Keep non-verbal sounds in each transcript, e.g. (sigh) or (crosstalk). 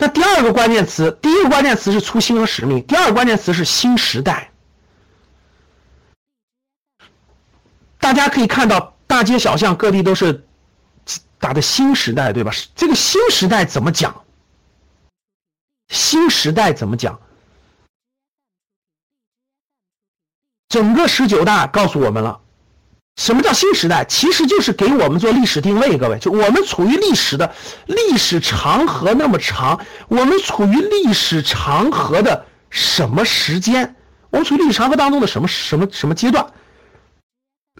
那第二个关键词，第一个关键词是初心和使命，第二个关键词是新时代。大家可以看到，大街小巷各地都是打的新时代，对吧？这个新时代怎么讲？新时代怎么讲？整个十九大告诉我们了。什么叫新时代？其实就是给我们做历史定位，各位，就我们处于历史的历史长河那么长，我们处于历史长河的什么时间？我们处于历史长河当中的什么什么什么阶段？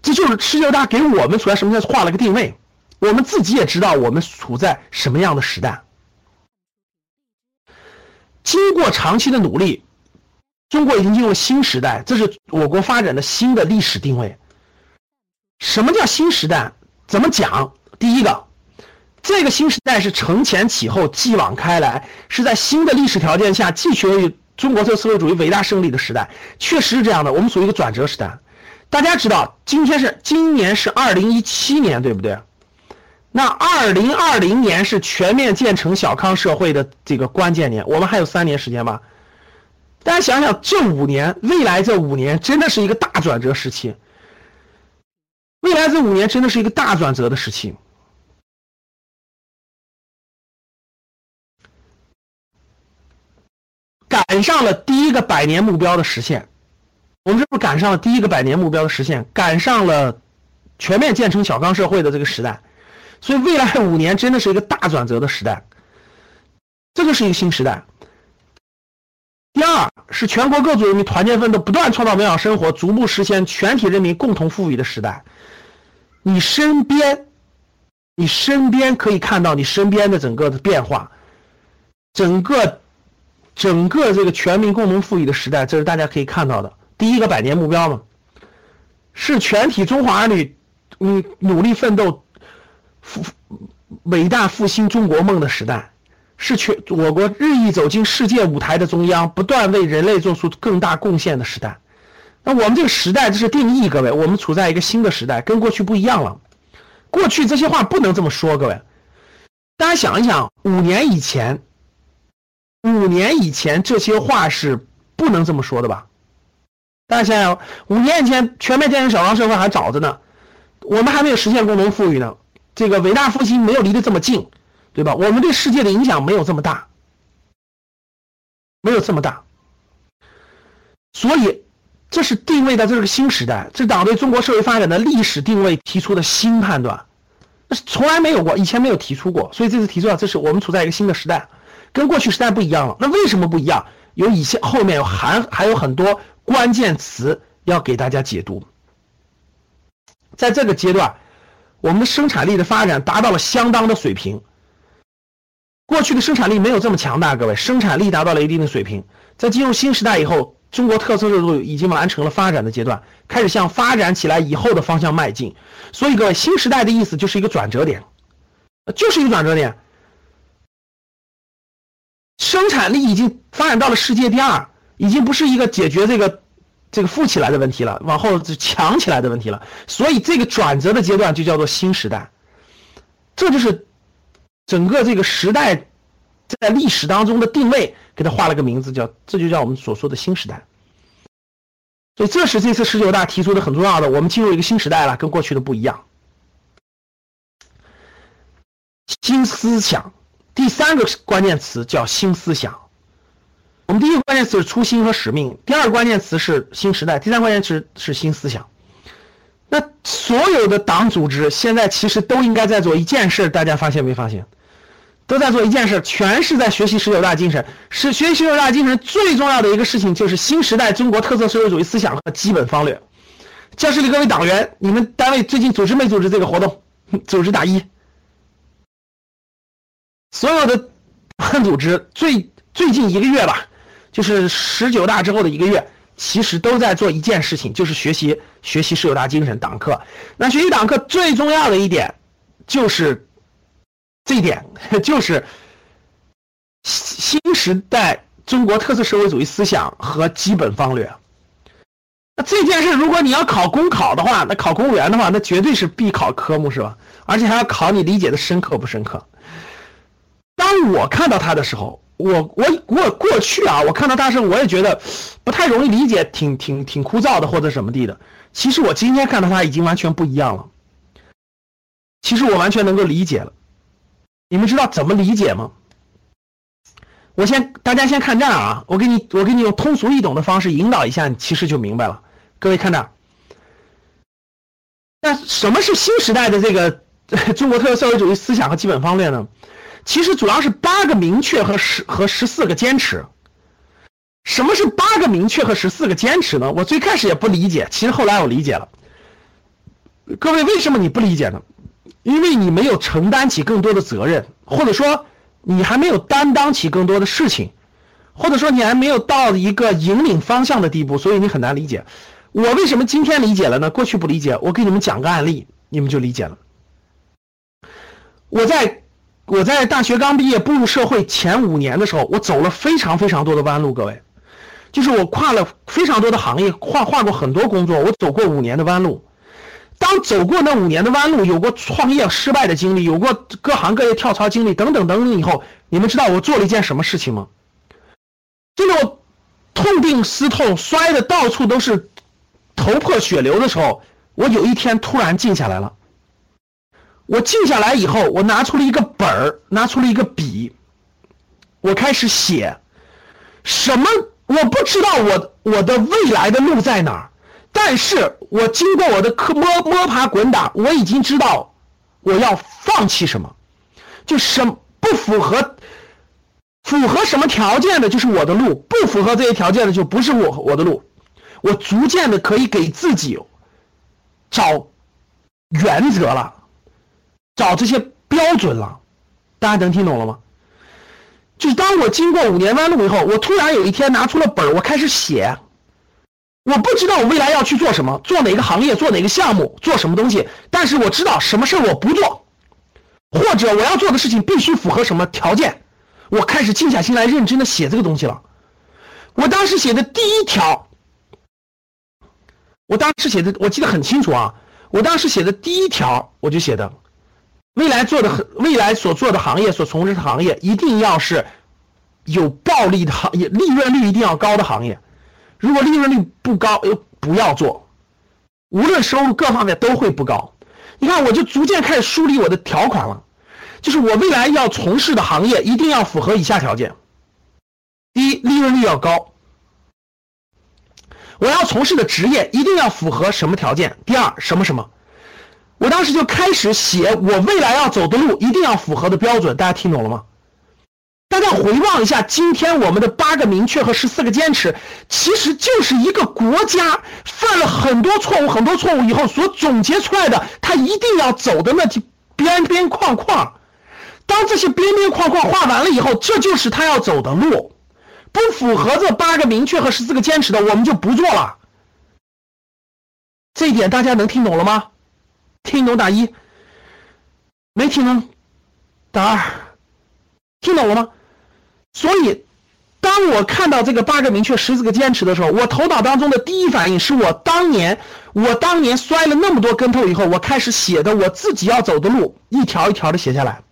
这就是十九大给我们处在什么阶段画了个定位，我们自己也知道我们处在什么样的时代。经过长期的努力，中国已经进入新时代，这是我国发展的新的历史定位。什么叫新时代？怎么讲？第一个，这个新时代是承前启后、继往开来，是在新的历史条件下继续为中国特色社会主义伟大胜利的时代，确实是这样的。我们属于一个转折时代。大家知道，今天是今年是二零一七年，对不对？那二零二零年是全面建成小康社会的这个关键年，我们还有三年时间吧？大家想想，这五年，未来这五年真的是一个大转折时期。未来这五年真的是一个大转折的时期，赶上了第一个百年目标的实现。我们是不是赶上了第一个百年目标的实现？赶上了全面建成小康社会的这个时代，所以未来五年真的是一个大转折的时代，这就是一个新时代。第二是全国各族人民团结奋斗，不断创造美好生活，逐步实现全体人民共同富裕的时代。你身边，你身边可以看到你身边的整个的变化，整个，整个这个全民共同富裕的时代，这是大家可以看到的。第一个百年目标嘛，是全体中华儿女，嗯，努力奋斗，复伟大复兴中国梦的时代，是全我国日益走进世界舞台的中央，不断为人类做出更大贡献的时代。那我们这个时代，这是定义，各位，我们处在一个新的时代，跟过去不一样了。过去这些话不能这么说，各位。大家想一想，五年以前，五年以前这些话是不能这么说的吧？大家想想，五年以前全面建成小康社会还早着呢，我们还没有实现共同富裕呢，这个伟大复兴没有离得这么近，对吧？我们对世界的影响没有这么大，没有这么大，所以。这是定位的这是个新时代，这党对中国社会发展的历史定位提出的新判断，那是从来没有过，以前没有提出过，所以这次提出了，这是我们处在一个新的时代，跟过去时代不一样了。那为什么不一样？有以下后面有还还有很多关键词要给大家解读。在这个阶段，我们的生产力的发展达到了相当的水平，过去的生产力没有这么强大，各位，生产力达到了一定的水平，在进入新时代以后。中国特色社会已经完成了发展的阶段，开始向发展起来以后的方向迈进。所以，各位，新时代的意思就是一个转折点，就是一个转折点。生产力已经发展到了世界第二，已经不是一个解决这个这个富起来的问题了，往后强起来的问题了。所以，这个转折的阶段就叫做新时代。这就是整个这个时代在历史当中的定位。给他画了个名字，叫这就叫我们所说的新时代。所以这是这次十九大提出的很重要的，我们进入一个新时代了，跟过去的不一样。新思想，第三个关键词叫新思想。我们第一个关键词是初心和使命，第二个关键词是新时代，第三个关键词是新思想。那所有的党组织现在其实都应该在做一件事，大家发现没发现？都在做一件事，全是在学习十九大精神。是学习十九大精神最重要的一个事情，就是新时代中国特色社会主义思想和基本方略。教室里各位党员，你们单位最近组织没组织这个活动？(laughs) 组织打一。所有的组织最最近一个月吧，就是十九大之后的一个月，其实都在做一件事情，就是学习学习十九大精神党课。那学习党课最重要的一点，就是。这一点 (laughs) 就是新时代中国特色社会主义思想和基本方略。那这件事，如果你要考公考的话，那考公务员的话，那绝对是必考科目，是吧？而且还要考你理解的深刻不深刻。当我看到他的时候，我我我过去啊，我看到大圣，我也觉得不太容易理解，挺挺挺枯燥的或者什么地的。其实我今天看到他已经完全不一样了。其实我完全能够理解了。你们知道怎么理解吗？我先大家先看这儿啊，我给你我给你用通俗易懂的方式引导一下，你其实就明白了。各位看这儿，那什么是新时代的这个 (laughs) 中国特色社会主义思想和基本方略呢？其实主要是八个明确和十和十四个坚持。什么是八个明确和十四个坚持呢？我最开始也不理解，其实后来我理解了。各位，为什么你不理解呢？因为你没有承担起更多的责任，或者说你还没有担当起更多的事情，或者说你还没有到一个引领方向的地步，所以你很难理解。我为什么今天理解了呢？过去不理解。我给你们讲个案例，你们就理解了。我在。我在大学刚毕业步入社会前五年的时候，我走了非常非常多的弯路。各位，就是我跨了非常多的行业，换换过很多工作，我走过五年的弯路。当走过那五年的弯路，有过创业失败的经历，有过各行各业跳槽经历等等等等以后，你们知道我做了一件什么事情吗？就是我痛定思痛，摔的到处都是头破血流的时候，我有一天突然静下来了。我静下来以后，我拿出了一个本儿，拿出了一个笔，我开始写。什么？我不知道我我的未来的路在哪儿，但是我经过我的科摸摸爬滚打，我已经知道我要放弃什么，就什不符合符合什么条件的，就是我的路；不符合这些条件的，就不是我我的路。我逐渐的可以给自己找原则了。找这些标准了，大家能听懂了吗？就是当我经过五年弯路以后，我突然有一天拿出了本我开始写。我不知道我未来要去做什么，做哪个行业，做哪个项目，做什么东西。但是我知道什么事我不做，或者我要做的事情必须符合什么条件。我开始静下心来认真的写这个东西了。我当时写的第一条，我当时写的我记得很清楚啊。我当时写的第一条，我就写的。未来做的，未来所做的行业，所从事的行业，一定要是有暴利的行业，利润率一定要高的行业。如果利润率不高，又不要做，无论收入各方面都会不高。你看，我就逐渐开始梳理我的条款了，就是我未来要从事的行业一定要符合以下条件：第一，利润率要高；我要从事的职业一定要符合什么条件？第二，什么什么。我当时就开始写我未来要走的路一定要符合的标准，大家听懂了吗？大家回望一下，今天我们的八个明确和十四个坚持，其实就是一个国家犯了很多错误、很多错误以后所总结出来的，他一定要走的那几边边框框。当这些边边框框画完了以后，这就是他要走的路。不符合这八个明确和十四个坚持的，我们就不做了。这一点大家能听懂了吗？听懂打一，没听懂打二，听懂了吗？所以，当我看到这个八个明确、十四个坚持的时候，我头脑当中的第一反应是我当年，我当年摔了那么多跟头以后，我开始写的我自己要走的路，一条一条的写下来。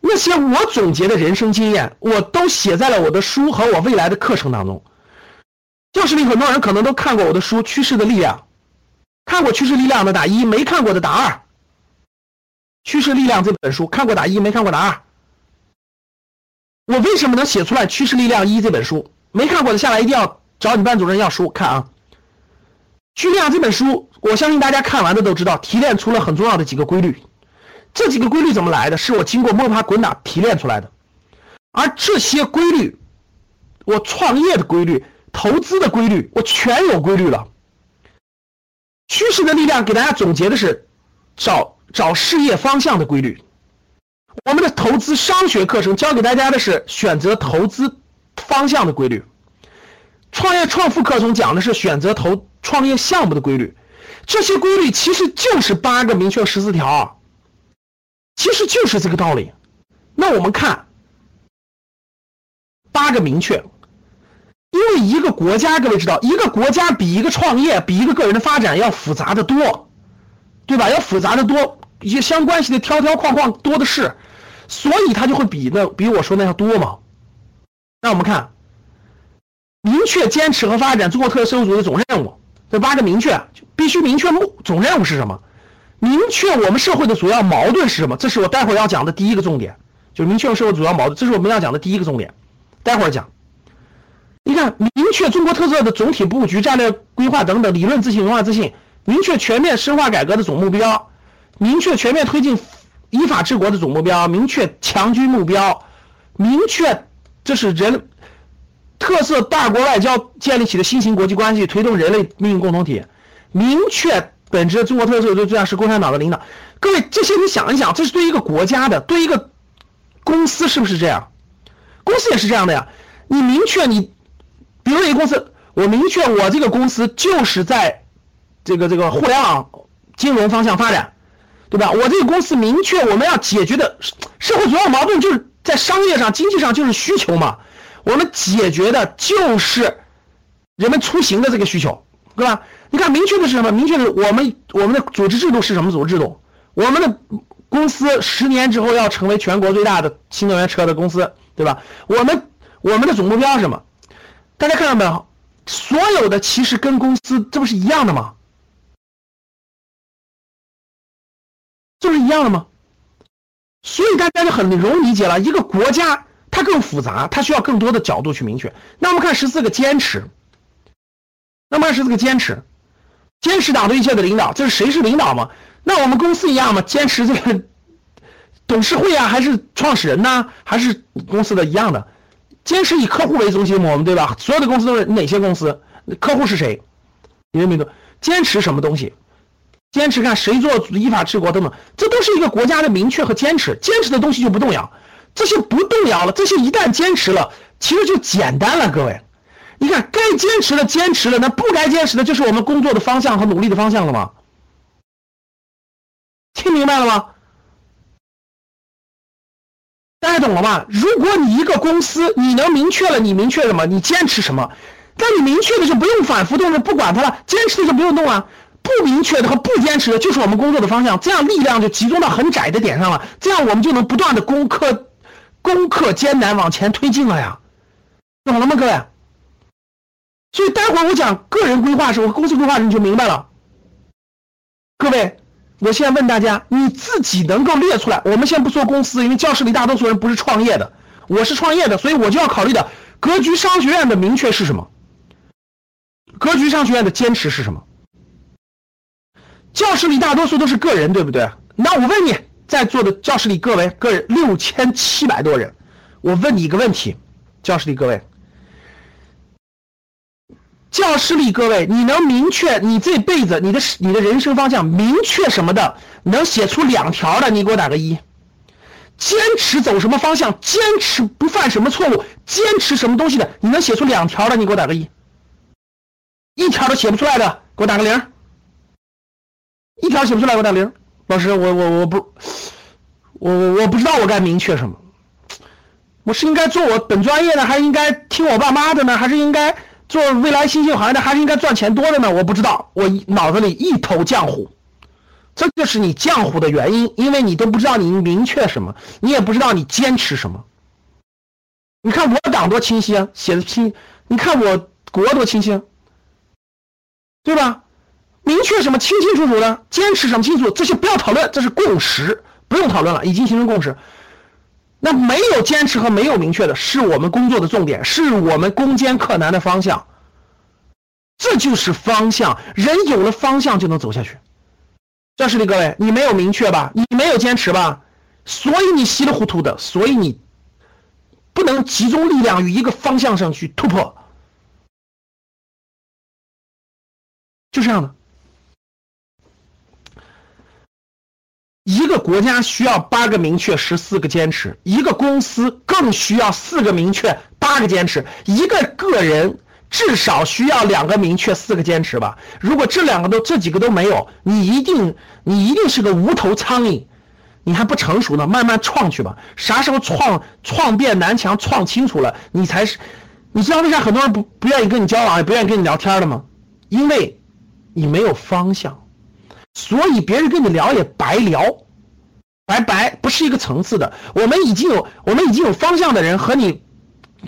那些我总结的人生经验，我都写在了我的书和我未来的课程当中。教室里很多人可能都看过我的书《趋势的力量》。看过《趋势力量》的打一，没看过的打二。《趋势力量》这本书看过打一，没看过打二。我为什么能写出来《趋势力量一》这本书？没看过的下来一定要找你班主任要书看啊。《趋势力量》这本书，我相信大家看完的都知道，提炼出了很重要的几个规律。这几个规律怎么来的？是我经过摸爬滚打提炼出来的。而这些规律，我创业的规律、投资的规律，我全有规律了。趋势的力量给大家总结的是，找找事业方向的规律。我们的投资商学课程教给大家的是选择投资方向的规律。创业创富课程讲的是选择投创业项目的规律。这些规律其实就是八个明确十四条，其实就是这个道理。那我们看八个明确。因为一个国家，各位知道，一个国家比一个创业、比一个个人的发展要复杂的多，对吧？要复杂的多，一些相关系的条条框框多的是，所以它就会比那比我说那要多嘛。那我们看，明确坚持和发展中国特色社会主义的总任务，这八个明确必须明确目总任务是什么？明确我们社会的主要矛盾是什么？这是我待会儿要讲的第一个重点，就明确社会主要矛盾，这是我们要讲的第一个重点，待会儿讲。你看，明确中国特色的总体布局、战略规划等等，理论自信、文化自信，明确全面深化改革的总目标，明确全面推进依法治国的总目标，明确强军目标，明确这是人特色大国外交建立起的新型国际关系，推动人类命运共同体，明确。本质中国特色就这样是共产党的领导，各位这些你想一想，这是对一个国家的，对一个公司是不是这样？公司也是这样的呀。你明确你，比如一个公司，我明确我这个公司就是在这个这个互联网金融方向发展，对吧？我这个公司明确我们要解决的社会主要矛盾就是在商业上、经济上就是需求嘛，我们解决的就是人们出行的这个需求，对吧？你看，明确的是什么？明确的，我们我们的组织制度是什么组织制度？我们的公司十年之后要成为全国最大的新能源车的公司，对吧？我们我们的总目标是什么？大家看到没有？所有的其实跟公司这不是一样的吗？不是一样的吗？所以大家就很容易理解了，一个国家它更复杂，它需要更多的角度去明确。那我们看十四个坚持，那么十四个坚持。坚持党对一切的领导，这是谁是领导嘛？那我们公司一样吗？坚持这个 (laughs) 董事会啊，还是创始人呢？还是公司的一样的？坚持以客户为中心，我们对吧？所有的公司都是哪些公司？客户是谁？你认没有？坚持什么东西？坚持看谁做依法治国等等，这都是一个国家的明确和坚持。坚持的东西就不动摇，这些不动摇了，这些一旦坚持了，其实就简单了，各位。你看，该坚持的坚持了，那不该坚持的，就是我们工作的方向和努力的方向了吗？听明白了吗？大家懂了吧？如果你一个公司，你能明确了，你明确什么？你坚持什么？那你明确的就不用反复动了，不管它了；坚持的就不用动啊。不明确的和不坚持的，就是我们工作的方向。这样力量就集中到很窄的点上了，这样我们就能不断的攻克、攻克艰难，往前推进了呀。懂了吗，各位？所以待会我讲个人规划时候，公司规划时你就明白了。各位，我现在问大家，你自己能够列出来？我们先不说公司，因为教室里大多数人不是创业的，我是创业的，所以我就要考虑的格局商学院的明确是什么？格局商学院的坚持是什么？教室里大多数都是个人，对不对？那我问你，在座的教室里各位个人六千七百多人，我问你一个问题，教室里各位。教室里各位，你能明确你这辈子你的你的人生方向明确什么的，能写出两条的，你给我打个一。坚持走什么方向，坚持不犯什么错误，坚持什么东西的，你能写出两条的，你给我打个一。一条都写不出来的，给我打个零。一条写不出来，我打零。老师，我我我不，我我我不知道我该明确什么，我是应该做我本专业的，还是应该听我爸妈的呢，还是应该？做未来新兴行业的还是应该赚钱多的呢？我不知道，我脑子里一头浆糊，这就是你浆糊的原因，因为你都不知道你明确什么，你也不知道你坚持什么。你看我党多清晰啊，写的清；你看我国多清晰，对吧？明确什么，清清楚楚的，坚持什么清楚，这些不要讨论，这是共识，不用讨论了，已经形成共识。那没有坚持和没有明确的，是我们工作的重点，是我们攻坚克难的方向。这就是方向，人有了方向就能走下去。教室里各位，你没有明确吧？你没有坚持吧？所以你稀里糊涂的，所以你不能集中力量于一个方向上去突破，就这样的。一个国家需要八个明确，十四个坚持；一个公司更需要四个明确，八个坚持；一个个人至少需要两个明确，四个坚持吧。如果这两个都这几个都没有，你一定你一定是个无头苍蝇，你还不成熟呢。慢慢创去吧，啥时候创创变南墙创清楚了，你才是。你知道为啥很多人不不愿意跟你交往，也不愿意跟你聊天的吗？因为你没有方向。所以别人跟你聊也白聊，白白不是一个层次的。我们已经有我们已经有方向的人和你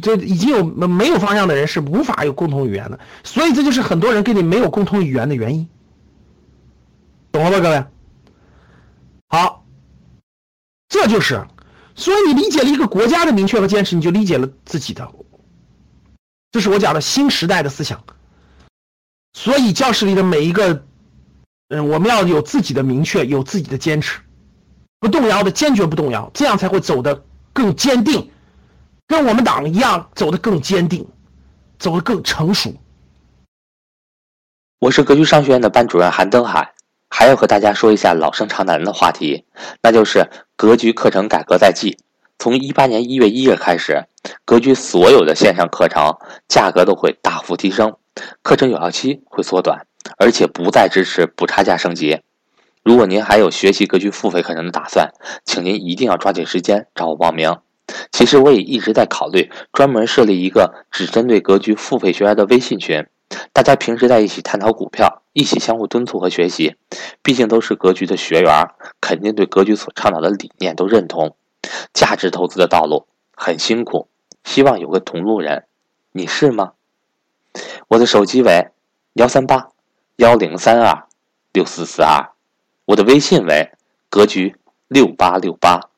这已经有没有方向的人是无法有共同语言的，所以这就是很多人跟你没有共同语言的原因，懂了吧，各位？好，这就是，所以你理解了一个国家的明确和坚持，你就理解了自己的，这是我讲的新时代的思想。所以教室里的每一个，嗯，我们要有自己的明确，有自己的坚持，不动摇的，坚决不动摇，这样才会走得更坚定。跟我们党一样，走得更坚定，走得更成熟。我是格局商学院的班主任韩登海，还要和大家说一下老生常谈的话题，那就是格局课程改革在即。从一八年一月一日开始，格局所有的线上课程价格都会大幅提升，课程有效期会缩短，而且不再支持补差价升级。如果您还有学习格局付费课程的打算，请您一定要抓紧时间找我报名。其实我也一直在考虑专门设立一个只针对格局付费学员的微信群，大家平时在一起探讨股票，一起相互敦促和学习。毕竟都是格局的学员，肯定对格局所倡导的理念都认同。价值投资的道路很辛苦，希望有个同路人，你是吗？我的手机为幺三八幺零三二六四四二，我的微信为格局六八六八。